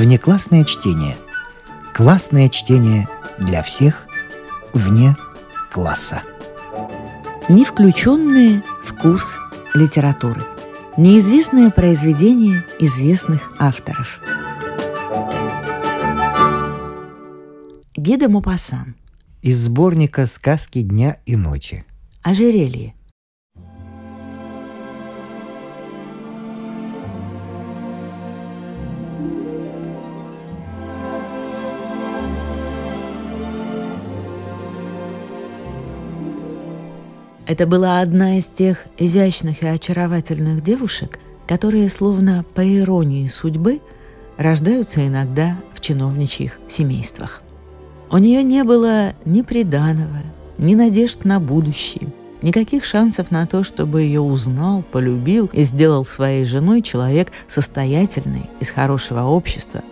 Внеклассное чтение. Классное чтение для всех вне класса. Не включенные в курс литературы. Неизвестное произведение известных авторов. Гида Мопассан. Из сборника «Сказки дня и ночи». Ожерелье. Это была одна из тех изящных и очаровательных девушек, которые, словно по иронии судьбы, рождаются иногда в чиновничьих семействах. У нее не было ни приданого, ни надежд на будущее, никаких шансов на то, чтобы ее узнал, полюбил и сделал своей женой человек состоятельный, из хорошего общества.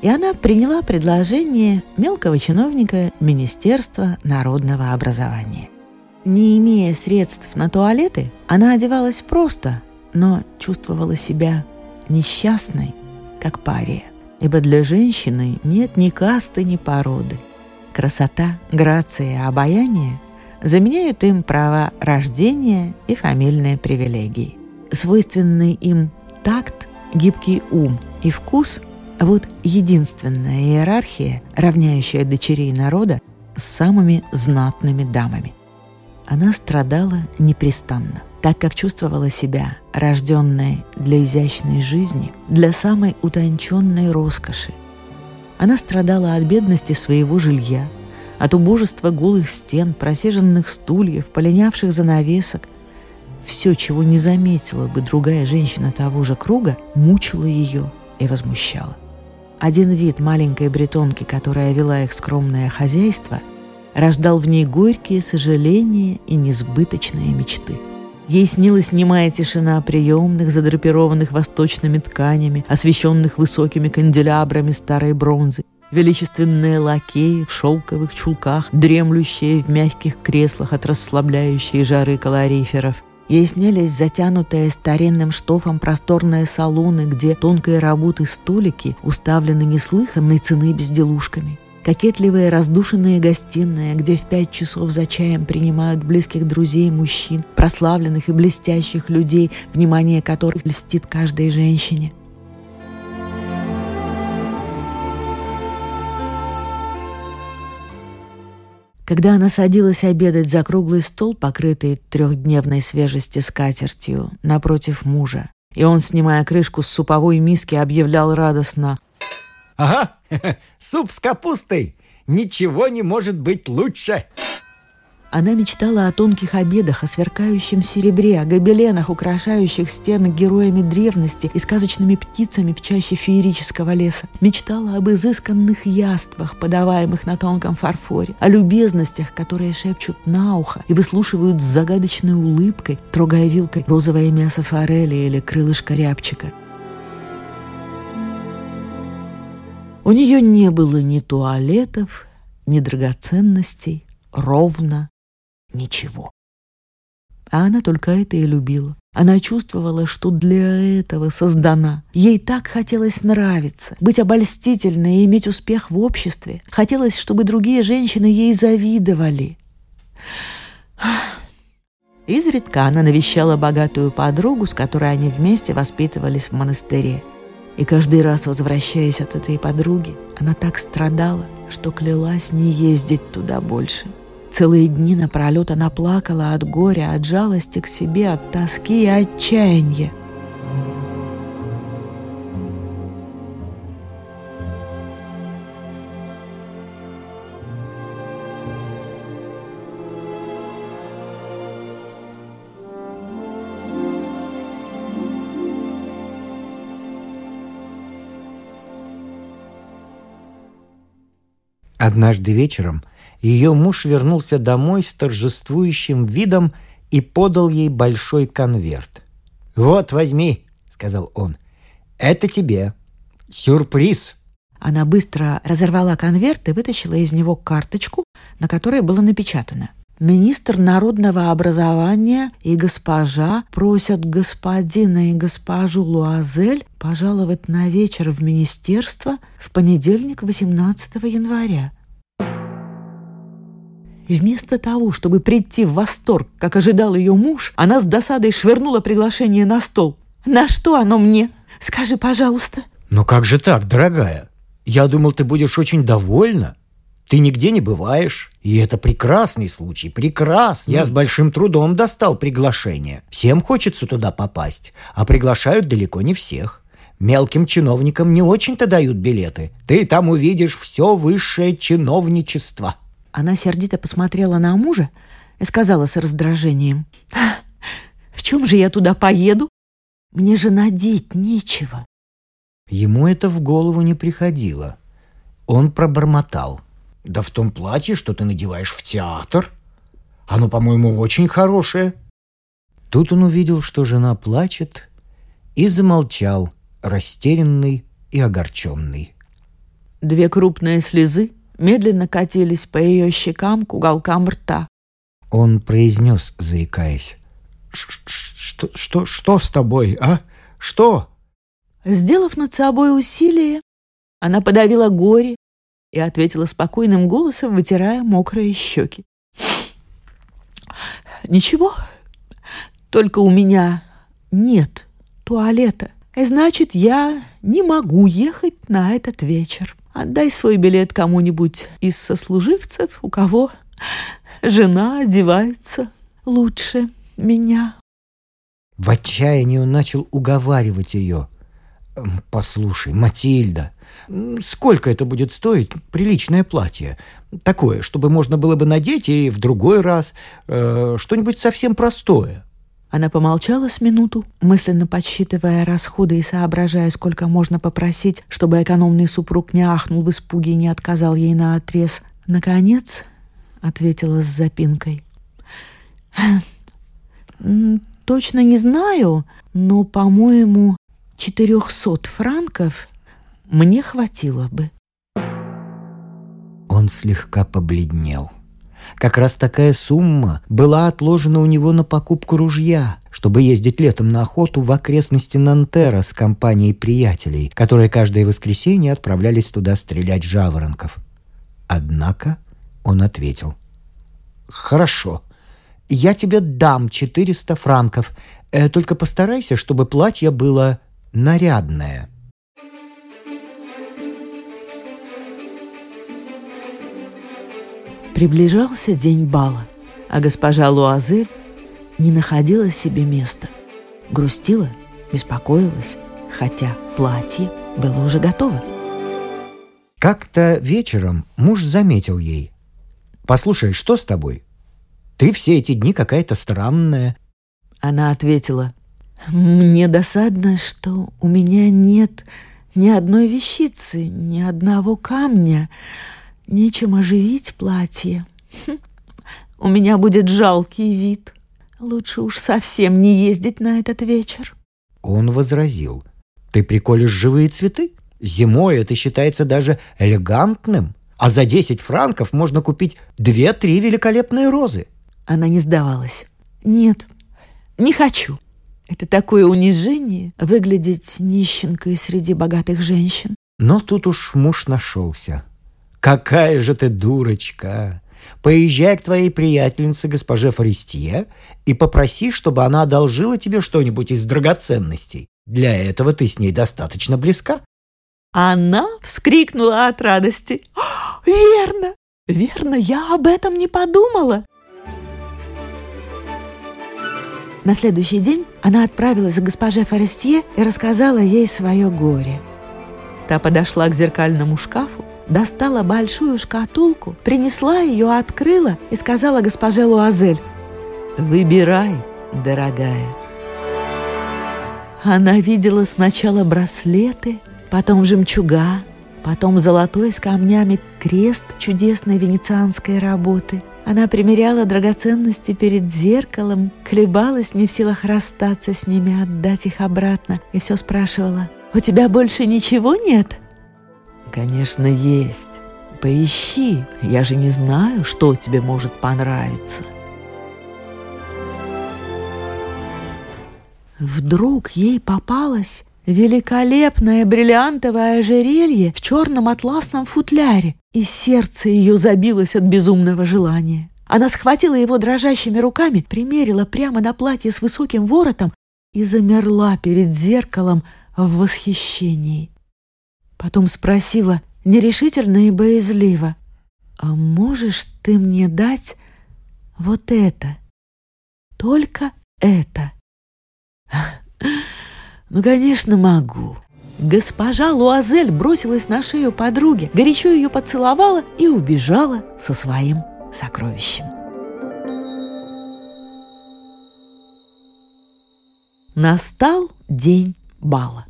И она приняла предложение мелкого чиновника Министерства народного образования. Не имея средств на туалеты, она одевалась просто, но чувствовала себя несчастной, как пария. Ибо для женщины нет ни касты, ни породы. Красота, грация, обаяние заменяют им право рождения и фамильные привилегии. Свойственный им такт, гибкий ум и вкус – вот единственная иерархия, равняющая дочерей народа с самыми знатными дамами – она страдала непрестанно, так как чувствовала себя рожденной для изящной жизни, для самой утонченной роскоши. Она страдала от бедности своего жилья, от убожества голых стен, просиженных стульев, полинявших занавесок. Все, чего не заметила бы другая женщина того же круга, мучило ее и возмущало. Один вид маленькой бретонки, которая вела их скромное хозяйство – рождал в ней горькие сожаления и несбыточные мечты. Ей снилась немая тишина приемных, задрапированных восточными тканями, освещенных высокими канделябрами старой бронзы, величественные лакеи в шелковых чулках, дремлющие в мягких креслах от расслабляющей жары калориферов. Ей снились затянутые старинным штофом просторные салоны, где тонкой работы столики уставлены неслыханной цены безделушками кокетливые раздушенные гостиные, где в пять часов за чаем принимают близких друзей мужчин, прославленных и блестящих людей, внимание которых льстит каждой женщине. Когда она садилась обедать за круглый стол, покрытый трехдневной свежести скатертью, напротив мужа, и он, снимая крышку с суповой миски, объявлял радостно Ага, суп с капустой. Ничего не может быть лучше. Она мечтала о тонких обедах, о сверкающем серебре, о гобеленах, украшающих стены героями древности и сказочными птицами в чаще феерического леса. Мечтала об изысканных яствах, подаваемых на тонком фарфоре, о любезностях, которые шепчут на ухо и выслушивают с загадочной улыбкой, трогая вилкой розовое мясо форели или крылышко рябчика. У нее не было ни туалетов, ни драгоценностей, ровно ничего. А она только это и любила. Она чувствовала, что для этого создана. Ей так хотелось нравиться, быть обольстительной и иметь успех в обществе. Хотелось, чтобы другие женщины ей завидовали. Изредка она навещала богатую подругу, с которой они вместе воспитывались в монастыре. И каждый раз, возвращаясь от этой подруги, она так страдала, что клялась не ездить туда больше. Целые дни напролет она плакала от горя, от жалости к себе, от тоски и отчаяния. Однажды вечером ее муж вернулся домой с торжествующим видом и подал ей большой конверт. «Вот, возьми», — сказал он. «Это тебе. Сюрприз». Она быстро разорвала конверт и вытащила из него карточку, на которой было напечатано. Министр народного образования и госпожа просят господина и госпожу Луазель пожаловать на вечер в министерство в понедельник 18 января. Вместо того, чтобы прийти в восторг, как ожидал ее муж, она с досадой швырнула приглашение на стол. «На что оно мне? Скажи, пожалуйста». «Ну как же так, дорогая? Я думал, ты будешь очень довольна. Ты нигде не бываешь, и это прекрасный случай, прекрасный. Я с большим трудом достал приглашение. Всем хочется туда попасть, а приглашают далеко не всех. Мелким чиновникам не очень-то дают билеты. Ты там увидишь все высшее чиновничество. Она сердито посмотрела на мужа и сказала с раздражением. «В чем же я туда поеду? Мне же надеть нечего». Ему это в голову не приходило. Он пробормотал – да в том платье, что ты надеваешь в театр. Оно, по-моему, очень хорошее. Тут он увидел, что жена плачет, и замолчал, растерянный и огорченный. Две крупные слезы медленно катились по ее щекам к уголкам рта. Он произнес, заикаясь. «Что, что, что с тобой, а? Что?» Сделав над собой усилие, она подавила горе и ответила спокойным голосом, вытирая мокрые щеки. «Ничего, только у меня нет туалета, и значит, я не могу ехать на этот вечер. Отдай свой билет кому-нибудь из сослуживцев, у кого жена одевается лучше меня». В отчаянии он начал уговаривать ее. «Послушай, Матильда, Сколько это будет стоить? Приличное платье. Такое, чтобы можно было бы надеть и в другой раз. Э, что-нибудь совсем простое. Она помолчала с минуту, мысленно подсчитывая расходы и соображая, сколько можно попросить, чтобы экономный супруг не ахнул в испуге и не отказал ей на отрез. Наконец, ответила с запинкой. Точно не знаю, но, по-моему, четырехсот франков мне хватило бы. Он слегка побледнел. Как раз такая сумма была отложена у него на покупку ружья, чтобы ездить летом на охоту в окрестности Нантера с компанией приятелей, которые каждое воскресенье отправлялись туда стрелять жаворонков. Однако он ответил. «Хорошо, я тебе дам 400 франков, э, только постарайся, чтобы платье было нарядное». Приближался день бала, а госпожа Луазель не находила себе места. Грустила, беспокоилась, хотя платье было уже готово. Как-то вечером муж заметил ей. «Послушай, что с тобой? Ты все эти дни какая-то странная». Она ответила, «Мне досадно, что у меня нет ни одной вещицы, ни одного камня. Нечем оживить платье. Хм, у меня будет жалкий вид. Лучше уж совсем не ездить на этот вечер. Он возразил. Ты приколешь живые цветы? Зимой это считается даже элегантным. А за 10 франков можно купить две-три великолепные розы. Она не сдавалась. Нет, не хочу. Это такое унижение выглядеть нищенкой среди богатых женщин. Но тут уж муж нашелся. «Какая же ты дурочка! Поезжай к твоей приятельнице, госпоже Форестье, и попроси, чтобы она одолжила тебе что-нибудь из драгоценностей. Для этого ты с ней достаточно близка». Она вскрикнула от радости. «Верно! Верно, я об этом не подумала!» На следующий день она отправилась к госпоже Форестье и рассказала ей свое горе. Та подошла к зеркальному шкафу, достала большую шкатулку, принесла ее, открыла и сказала госпоже Луазель, «Выбирай, дорогая». Она видела сначала браслеты, потом жемчуга, потом золотой с камнями крест чудесной венецианской работы. Она примеряла драгоценности перед зеркалом, колебалась не в силах расстаться с ними, отдать их обратно, и все спрашивала, «У тебя больше ничего нет?» «Конечно, есть. Поищи. Я же не знаю, что тебе может понравиться». Вдруг ей попалось Великолепное бриллиантовое ожерелье в черном атласном футляре, и сердце ее забилось от безумного желания. Она схватила его дрожащими руками, примерила прямо на платье с высоким воротом и замерла перед зеркалом в восхищении. Потом спросила нерешительно и боязливо, «А можешь ты мне дать вот это? Только это?» «Ну, конечно, могу». Госпожа Луазель бросилась на шею подруги, горячо ее поцеловала и убежала со своим сокровищем. Настал день бала.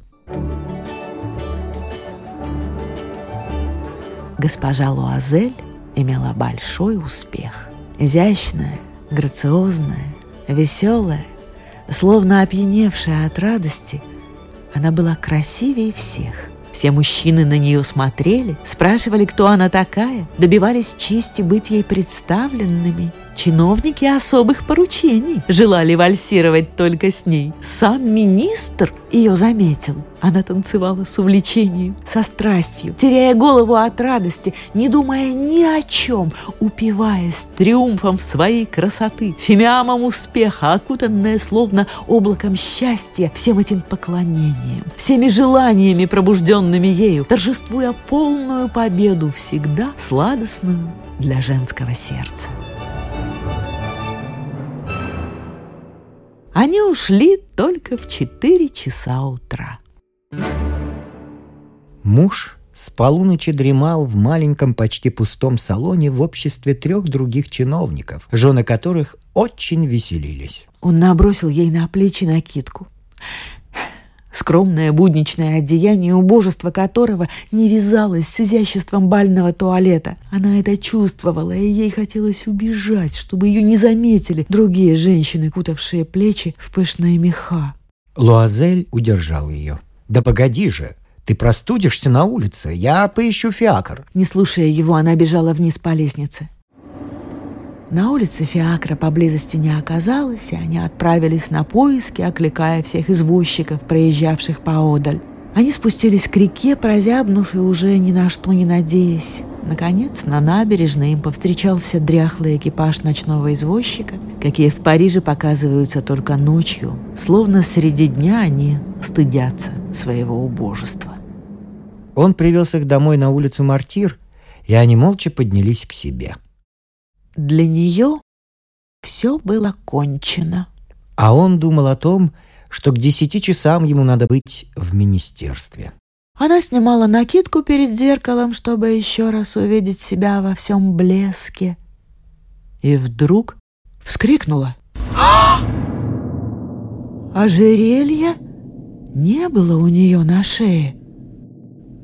Госпожа Луазель имела большой успех. Изящная, грациозная, веселая, словно опьяневшая от радости, она была красивее всех. Все мужчины на нее смотрели, спрашивали, кто она такая, добивались чести быть ей представленными. Чиновники особых поручений желали вальсировать только с ней. Сам министр ее заметил. Она танцевала с увлечением, со страстью, теряя голову от радости, не думая ни о чем, упиваясь триумфом своей красоты, фимиамом успеха, окутанная словно облаком счастья всем этим поклонением, всеми желаниями, пробужденными ею, торжествуя полную победу, всегда сладостную для женского сердца. Они ушли только в четыре часа утра. Муж с полуночи дремал в маленьком почти пустом салоне в обществе трех других чиновников, жены которых очень веселились. Он набросил ей на плечи накидку. Скромное будничное одеяние, убожество которого не вязалось с изяществом бального туалета. Она это чувствовала, и ей хотелось убежать, чтобы ее не заметили другие женщины, кутавшие плечи в пышные меха. Луазель удержал ее. «Да погоди же! Ты простудишься на улице, я поищу фиакр». Не слушая его, она бежала вниз по лестнице. На улице Фиакра поблизости не оказалось, и они отправились на поиски, окликая всех извозчиков, проезжавших поодаль. Они спустились к реке, прозябнув и уже ни на что не надеясь. Наконец, на набережной им повстречался дряхлый экипаж ночного извозчика, какие в Париже показываются только ночью, словно среди дня они стыдятся своего убожества. Он привез их домой на улицу Мартир, и они молча поднялись к себе. Для нее все было кончено. А он думал о том, что к десяти часам ему надо быть в министерстве. Она снимала накидку перед зеркалом, чтобы еще раз увидеть себя во всем блеске. И вдруг вскрикнула. Ожерелья не было у нее на шее.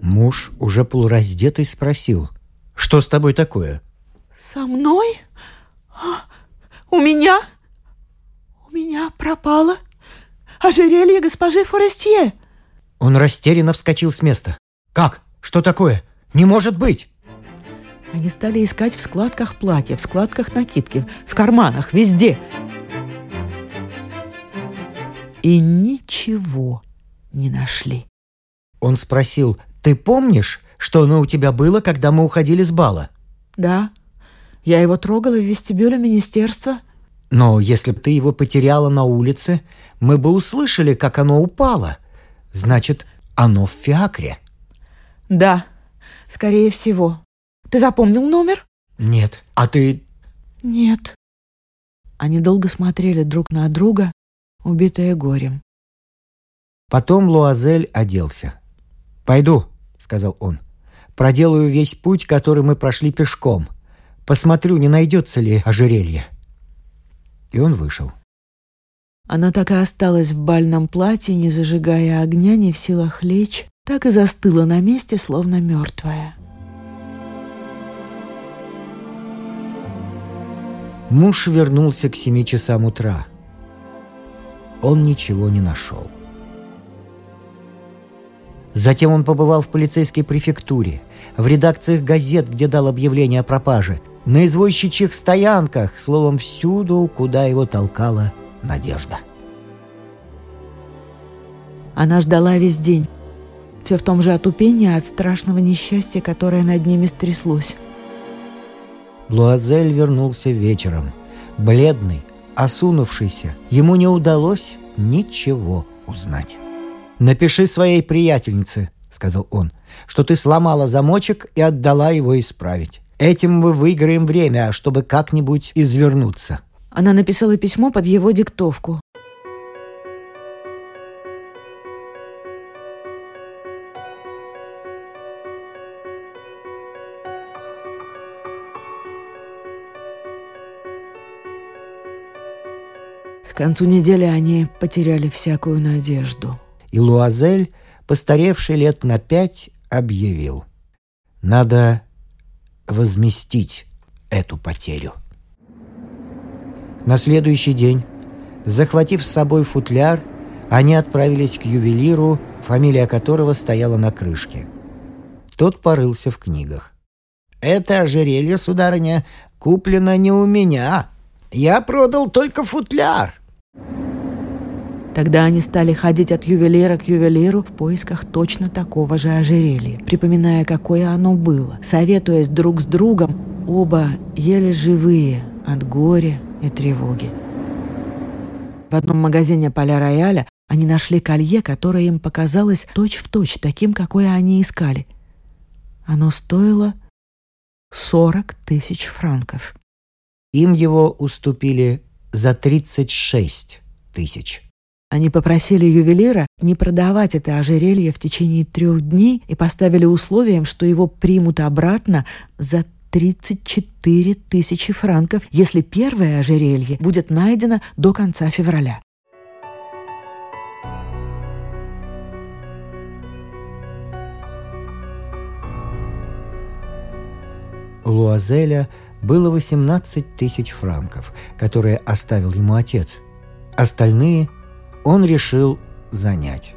Муж, уже полураздетый, спросил, «Что с тобой такое?» «Со мной? А, у меня? У меня пропало ожерелье госпожи Форестье!» Он растерянно вскочил с места. «Как? Что такое? Не может быть!» Они стали искать в складках платья, в складках накидки, в карманах, везде. И ничего не нашли. Он спросил, «Ты помнишь, что оно у тебя было, когда мы уходили с бала?» «Да», я его трогала в вестибюле министерства. Но если бы ты его потеряла на улице, мы бы услышали, как оно упало. Значит, оно в фиакре. Да, скорее всего. Ты запомнил номер? Нет. А ты... Нет. Они долго смотрели друг на друга, убитые горем. Потом Луазель оделся. «Пойду», — сказал он. «Проделаю весь путь, который мы прошли пешком. Посмотрю, не найдется ли ожерелье». И он вышел. Она так и осталась в бальном платье, не зажигая огня, не в силах лечь, так и застыла на месте, словно мертвая. Муж вернулся к семи часам утра. Он ничего не нашел. Затем он побывал в полицейской префектуре, в редакциях газет, где дал объявление о пропаже, на извозчичьих стоянках, словом, всюду, куда его толкала надежда. Она ждала весь день. Все в том же отупении от страшного несчастья, которое над ними стряслось. Луазель вернулся вечером. Бледный, осунувшийся, ему не удалось ничего узнать. «Напиши своей приятельнице», — сказал он, — «что ты сломала замочек и отдала его исправить. Этим мы выиграем время, чтобы как-нибудь извернуться». Она написала письмо под его диктовку. К концу недели они потеряли всякую надежду. И Луазель, постаревший лет на пять, объявил. Надо возместить эту потерю. На следующий день, захватив с собой футляр, они отправились к ювелиру, фамилия которого стояла на крышке. Тот порылся в книгах. «Это ожерелье, сударыня, куплено не у меня. Я продал только футляр». Тогда они стали ходить от ювелира к ювелиру в поисках точно такого же ожерелья, припоминая, какое оно было. Советуясь друг с другом, оба еле живые от горя и тревоги. В одном магазине Поля Рояля они нашли колье, которое им показалось точь-в-точь точь таким, какое они искали. Оно стоило 40 тысяч франков. Им его уступили за 36 тысяч. Они попросили ювелира не продавать это ожерелье в течение трех дней и поставили условием, что его примут обратно за 34 тысячи франков, если первое ожерелье будет найдено до конца февраля. У Луазеля было 18 тысяч франков, которые оставил ему отец. Остальные он решил занять.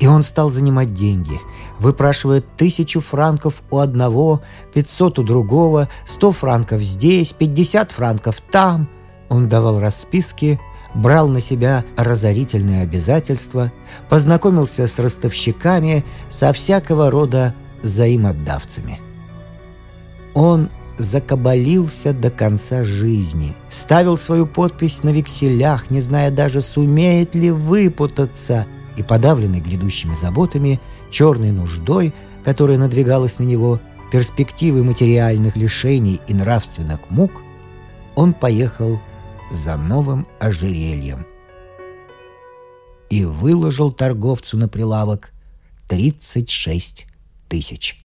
И он стал занимать деньги, выпрашивая тысячу франков у одного, пятьсот у другого, сто франков здесь, пятьдесят франков там. Он давал расписки, брал на себя разорительные обязательства, познакомился с ростовщиками, со всякого рода взаимодавцами. Он закабалился до конца жизни, ставил свою подпись на векселях, не зная даже, сумеет ли выпутаться, и подавленный грядущими заботами, черной нуждой, которая надвигалась на него, перспективы материальных лишений и нравственных мук, он поехал за новым ожерельем и выложил торговцу на прилавок 36 тысяч.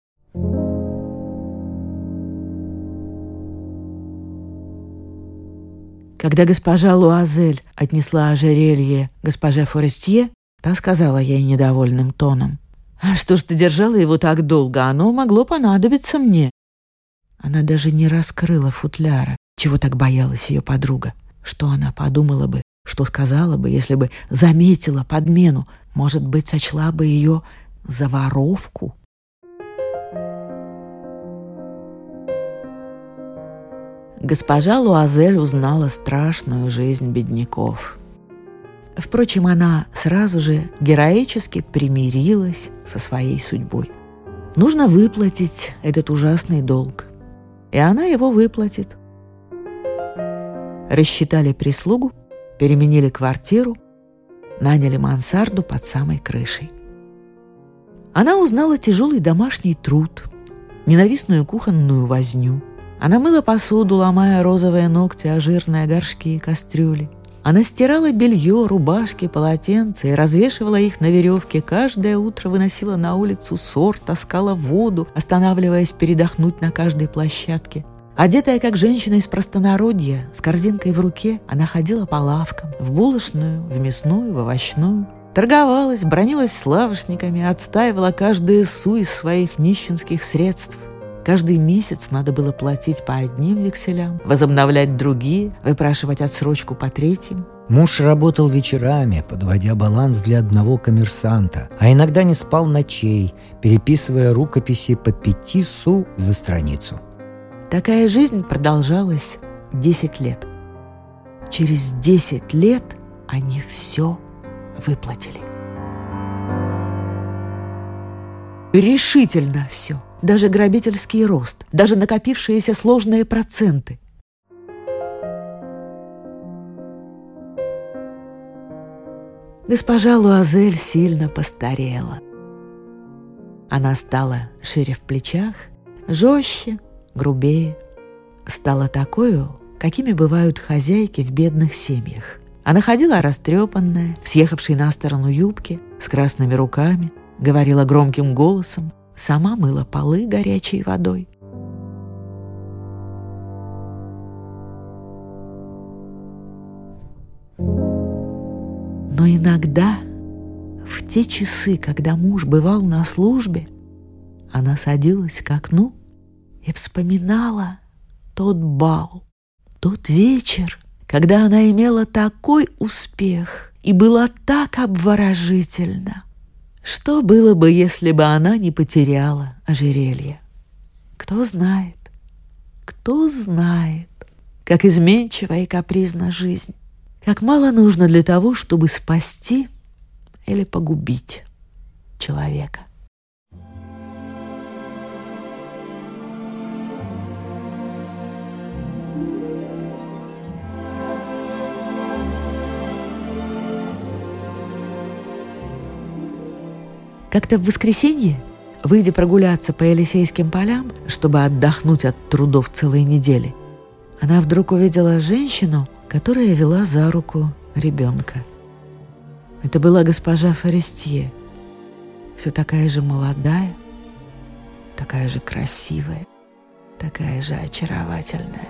Когда госпожа Луазель отнесла ожерелье госпоже Форестье, та сказала ей недовольным тоном. «А что ж ты держала его так долго? Оно могло понадобиться мне». Она даже не раскрыла футляра, чего так боялась ее подруга. Что она подумала бы, что сказала бы, если бы заметила подмену? Может быть, сочла бы ее за воровку? Госпожа Луазель узнала страшную жизнь бедняков. Впрочем, она сразу же героически примирилась со своей судьбой. Нужно выплатить этот ужасный долг. И она его выплатит. Рассчитали прислугу, переменили квартиру, наняли мансарду под самой крышей. Она узнала тяжелый домашний труд, ненавистную кухонную возню – она мыла посуду, ломая розовые ногти о жирные горшки и кастрюли. Она стирала белье, рубашки, полотенца и развешивала их на веревке. Каждое утро выносила на улицу сор, таскала воду, останавливаясь передохнуть на каждой площадке. Одетая как женщина из простонародья, с корзинкой в руке, она ходила по лавкам, в булочную, в мясную, в овощную. Торговалась, бронилась с лавочниками, отстаивала каждое су из своих нищенских средств. Каждый месяц надо было платить по одним векселям, возобновлять другие, выпрашивать отсрочку по третьим. Муж работал вечерами, подводя баланс для одного коммерсанта, а иногда не спал ночей, переписывая рукописи по пяти су за страницу. Такая жизнь продолжалась десять лет. Через десять лет они все выплатили. Решительно все, даже грабительский рост, даже накопившиеся сложные проценты. Госпожа Луазель сильно постарела. Она стала шире в плечах, жестче, грубее. Стала такую, какими бывают хозяйки в бедных семьях. Она ходила растрепанная, в съехавшей на сторону юбке, с красными руками, говорила громким голосом, сама мыла полы горячей водой. Но иногда, в те часы, когда муж бывал на службе, она садилась к окну и вспоминала тот бал, тот вечер, когда она имела такой успех и была так обворожительна. Что было бы, если бы она не потеряла ожерелье? Кто знает, кто знает, как изменчива и капризна жизнь, как мало нужно для того, чтобы спасти или погубить человека. Как-то в воскресенье, выйдя прогуляться по Елисейским полям, чтобы отдохнуть от трудов целой недели, она вдруг увидела женщину, которая вела за руку ребенка. Это была госпожа Форестье, все такая же молодая, такая же красивая, такая же очаровательная.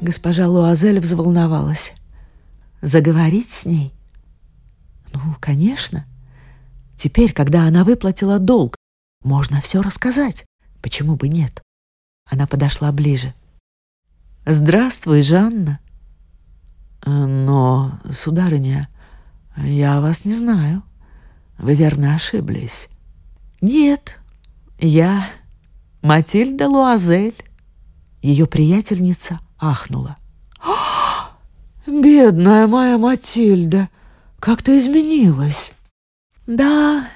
Госпожа Луазель взволновалась. Заговорить с ней — ну, конечно. Теперь, когда она выплатила долг, можно все рассказать. Почему бы нет? Она подошла ближе. «Здравствуй, Жанна». «Но, сударыня, я вас не знаю. Вы верно ошиблись». «Нет, я Матильда Луазель». Ее приятельница ахнула. «Бедная моя Матильда!» Как ты изменилась?» «Да,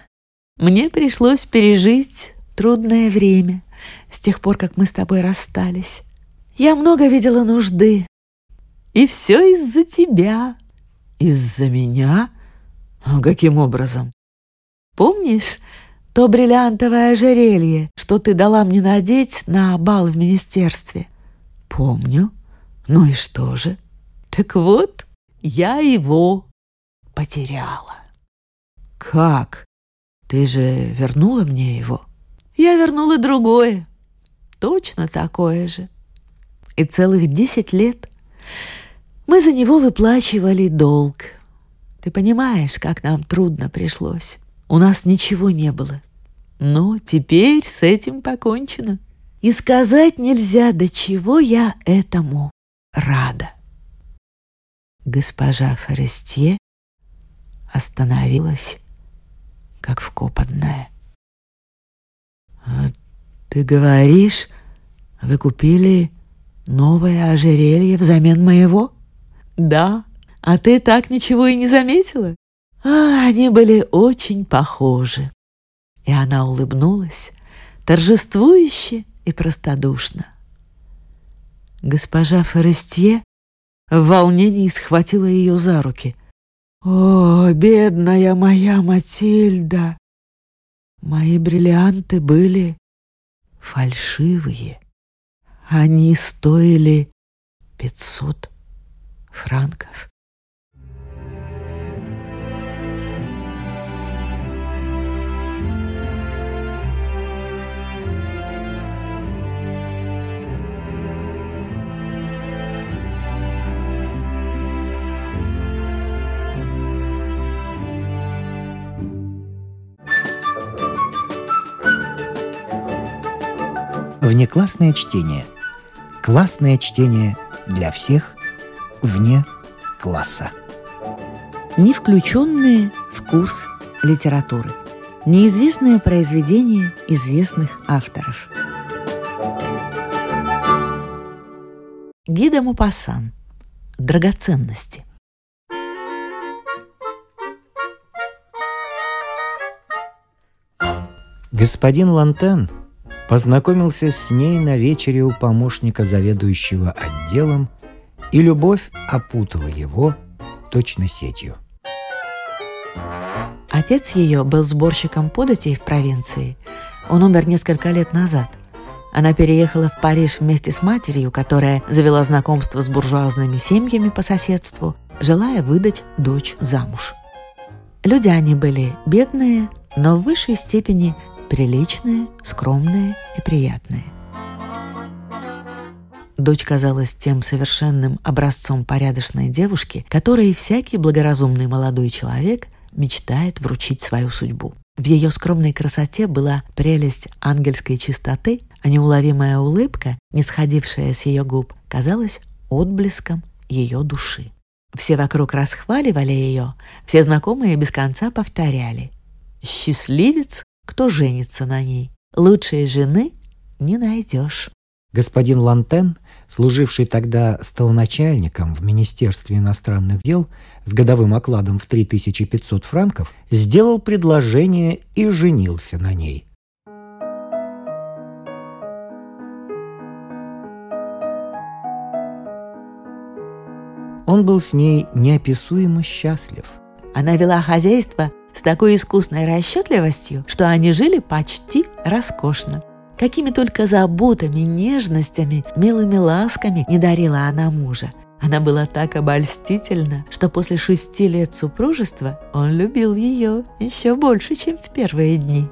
мне пришлось пережить трудное время с тех пор, как мы с тобой расстались. Я много видела нужды. И все из-за тебя». «Из-за меня? А каким образом?» «Помнишь то бриллиантовое ожерелье, что ты дала мне надеть на бал в министерстве?» «Помню. Ну и что же?» «Так вот, я его потеряла. Как? Ты же вернула мне его? Я вернула другое, точно такое же. И целых десять лет мы за него выплачивали долг. Ты понимаешь, как нам трудно пришлось. У нас ничего не было. Но теперь с этим покончено. И сказать нельзя, до чего я этому рада. Госпожа Форестье остановилась, как вкопанная. «А «Ты говоришь, вы купили новое ожерелье взамен моего?» «Да, а ты так ничего и не заметила?» А, они были очень похожи. И она улыбнулась, торжествующе и простодушно. Госпожа Форестье в волнении схватила ее за руки — о, бедная моя Матильда! Мои бриллианты были фальшивые. Они стоили пятьсот франков. Внеклассное чтение. Классное чтение для всех вне класса. Не включенные в курс литературы. Неизвестное произведение известных авторов. Гида Мапасан. Драгоценности. Господин Лантен познакомился с ней на вечере у помощника заведующего отделом, и любовь опутала его точно сетью. Отец ее был сборщиком податей в провинции. Он умер несколько лет назад. Она переехала в Париж вместе с матерью, которая завела знакомство с буржуазными семьями по соседству, желая выдать дочь замуж. Люди они были бедные, но в высшей степени приличные, скромные и приятные. Дочь казалась тем совершенным образцом порядочной девушки, которой всякий благоразумный молодой человек мечтает вручить свою судьбу. В ее скромной красоте была прелесть ангельской чистоты, а неуловимая улыбка, не сходившая с ее губ, казалась отблеском ее души. Все вокруг расхваливали ее, все знакомые без конца повторяли. «Счастливец, кто женится на ней. Лучшей жены не найдешь». Господин Лантен, служивший тогда столоначальником в Министерстве иностранных дел с годовым окладом в 3500 франков, сделал предложение и женился на ней. Он был с ней неописуемо счастлив. Она вела хозяйство с такой искусной расчетливостью, что они жили почти роскошно. Какими только заботами, нежностями, милыми ласками не дарила она мужа. Она была так обольстительна, что после шести лет супружества он любил ее еще больше, чем в первые дни.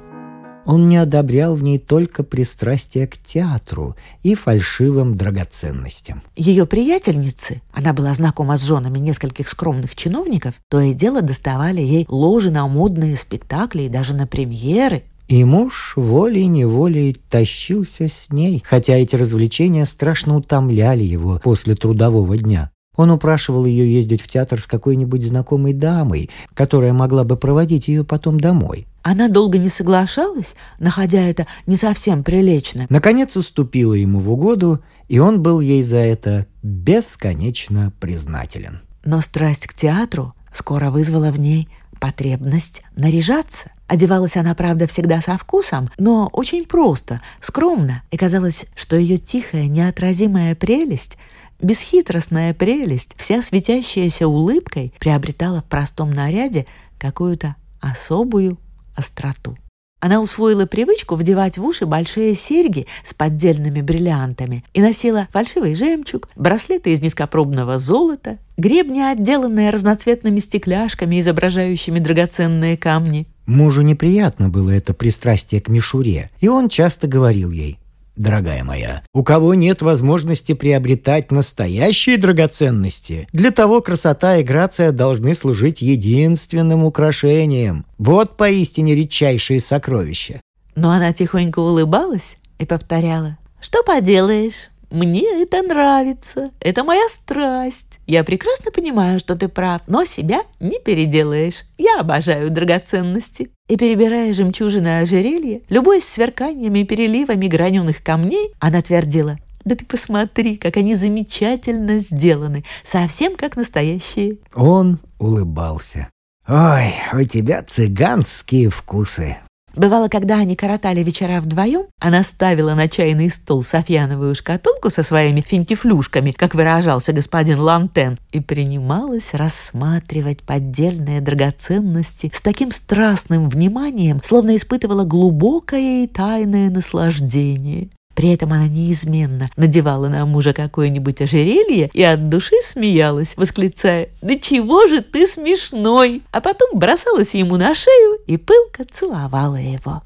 Он не одобрял в ней только пристрастие к театру и фальшивым драгоценностям. Ее приятельницы, она была знакома с женами нескольких скромных чиновников, то и дело доставали ей ложи на модные спектакли и даже на премьеры. И муж волей-неволей тащился с ней, хотя эти развлечения страшно утомляли его после трудового дня. Он упрашивал ее ездить в театр с какой-нибудь знакомой дамой, которая могла бы проводить ее потом домой. Она долго не соглашалась, находя это не совсем прилично. Наконец уступила ему в угоду, и он был ей за это бесконечно признателен. Но страсть к театру скоро вызвала в ней потребность наряжаться. Одевалась она, правда, всегда со вкусом, но очень просто, скромно, и казалось, что ее тихая, неотразимая прелесть бесхитростная прелесть, вся светящаяся улыбкой, приобретала в простом наряде какую-то особую остроту. Она усвоила привычку вдевать в уши большие серьги с поддельными бриллиантами и носила фальшивый жемчуг, браслеты из низкопробного золота, гребни, отделанные разноцветными стекляшками, изображающими драгоценные камни. Мужу неприятно было это пристрастие к мишуре, и он часто говорил ей дорогая моя, у кого нет возможности приобретать настоящие драгоценности, для того красота и грация должны служить единственным украшением. Вот поистине редчайшие сокровища. Но она тихонько улыбалась и повторяла. «Что поделаешь? Мне это нравится, это моя страсть. Я прекрасно понимаю, что ты прав, но себя не переделаешь. Я обожаю драгоценности. И перебирая жемчужины ожерелья, любой сверканиями и переливами граненых камней, она твердила, да ты посмотри, как они замечательно сделаны, совсем как настоящие. Он улыбался. «Ой, у тебя цыганские вкусы. Бывало, когда они коротали вечера вдвоем, она ставила на чайный стол софьяновую шкатулку со своими финтифлюшками, как выражался господин Лантен, и принималась рассматривать поддельные драгоценности с таким страстным вниманием, словно испытывала глубокое и тайное наслаждение. При этом она неизменно надевала на мужа какое-нибудь ожерелье и от души смеялась, восклицая «Да чего же ты смешной!» А потом бросалась ему на шею и пылко целовала его.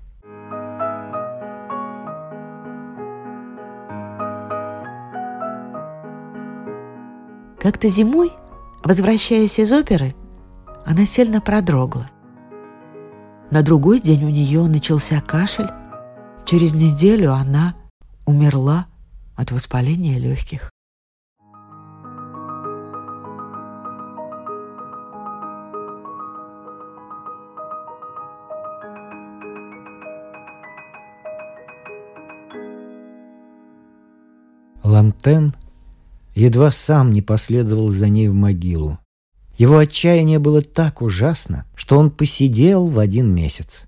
Как-то зимой, возвращаясь из оперы, она сильно продрогла. На другой день у нее начался кашель. Через неделю она умерла от воспаления легких. Лантен едва сам не последовал за ней в могилу. Его отчаяние было так ужасно, что он посидел в один месяц.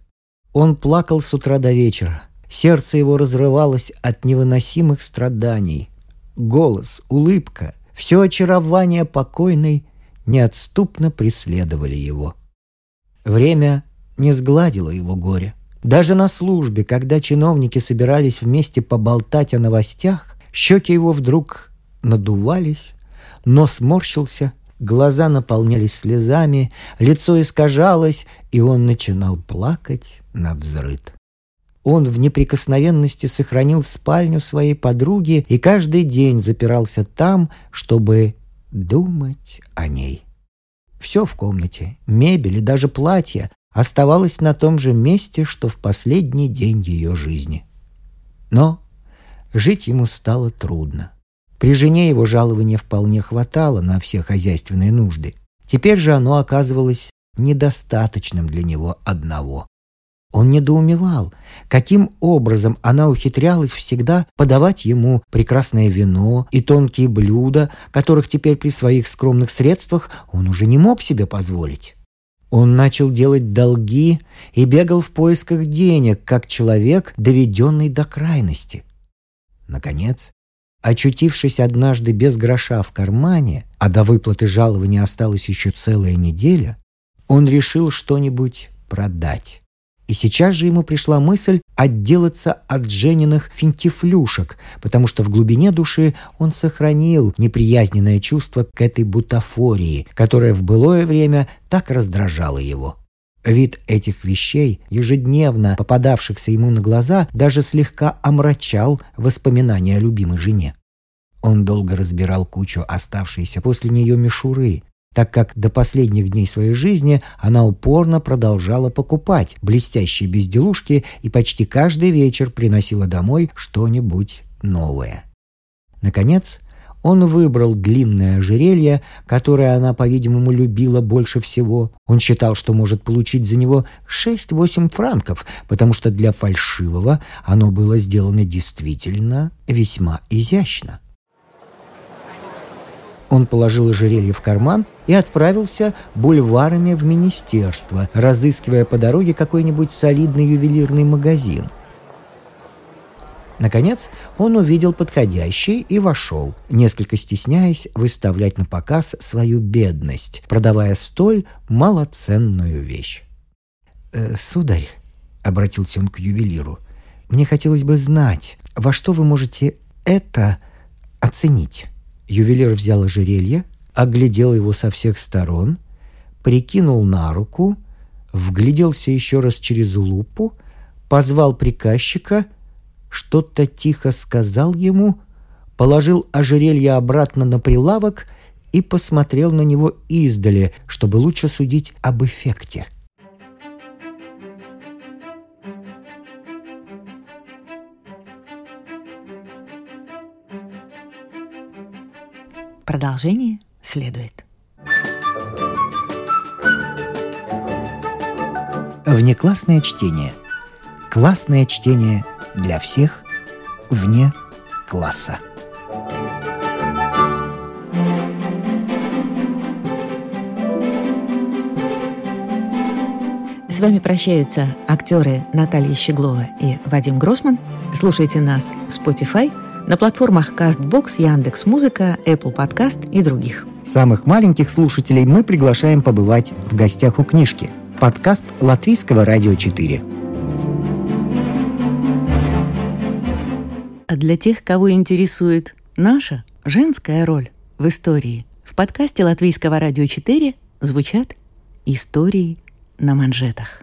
Он плакал с утра до вечера. Сердце его разрывалось от невыносимых страданий. Голос, улыбка, все очарование покойной неотступно преследовали его. Время не сгладило его горе. Даже на службе, когда чиновники собирались вместе поболтать о новостях, щеки его вдруг надувались, нос морщился, глаза наполнялись слезами, лицо искажалось, и он начинал плакать на взрыд. Он в неприкосновенности сохранил спальню своей подруги и каждый день запирался там, чтобы думать о ней. Все в комнате, мебель и даже платье оставалось на том же месте, что в последний день ее жизни. Но жить ему стало трудно. При жене его жалования вполне хватало на все хозяйственные нужды. Теперь же оно оказывалось недостаточным для него одного. Он недоумевал, каким образом она ухитрялась всегда подавать ему прекрасное вино и тонкие блюда, которых теперь при своих скромных средствах он уже не мог себе позволить. Он начал делать долги и бегал в поисках денег, как человек, доведенный до крайности. Наконец, очутившись однажды без гроша в кармане, а до выплаты жалования осталась еще целая неделя, он решил что-нибудь продать. И сейчас же ему пришла мысль отделаться от Жениных финтифлюшек, потому что в глубине души он сохранил неприязненное чувство к этой бутафории, которая в былое время так раздражала его. Вид этих вещей, ежедневно попадавшихся ему на глаза, даже слегка омрачал воспоминания о любимой жене. Он долго разбирал кучу оставшейся после нее мишуры, так как до последних дней своей жизни она упорно продолжала покупать блестящие безделушки и почти каждый вечер приносила домой что-нибудь новое. Наконец, он выбрал длинное ожерелье, которое она, по-видимому, любила больше всего. Он считал, что может получить за него 6-8 франков, потому что для фальшивого оно было сделано действительно весьма изящно. Он положил ожерелье в карман и отправился бульварами в министерство, разыскивая по дороге какой-нибудь солидный ювелирный магазин. Наконец, он увидел подходящий и вошел, несколько стесняясь выставлять на показ свою бедность, продавая столь малоценную вещь. «Э, «Сударь», — обратился он к ювелиру, — «мне хотелось бы знать, во что вы можете это оценить?» Ювелир взял ожерелье, оглядел его со всех сторон, прикинул на руку, вгляделся еще раз через лупу, позвал приказчика, что-то тихо сказал ему, положил ожерелье обратно на прилавок и посмотрел на него издали, чтобы лучше судить об эффекте. Продолжение следует. Внеклассное чтение. Классное чтение для всех вне класса. С вами прощаются актеры Наталья Щеглова и Вадим Гросман. Слушайте нас в Spotify – на платформах CastBox, Яндекс.Музыка, Apple Podcast и других. Самых маленьких слушателей мы приглашаем побывать в гостях у книжки. Подкаст Латвийского радио 4. А для тех, кого интересует наша женская роль в истории, в подкасте Латвийского радио 4 звучат истории на манжетах.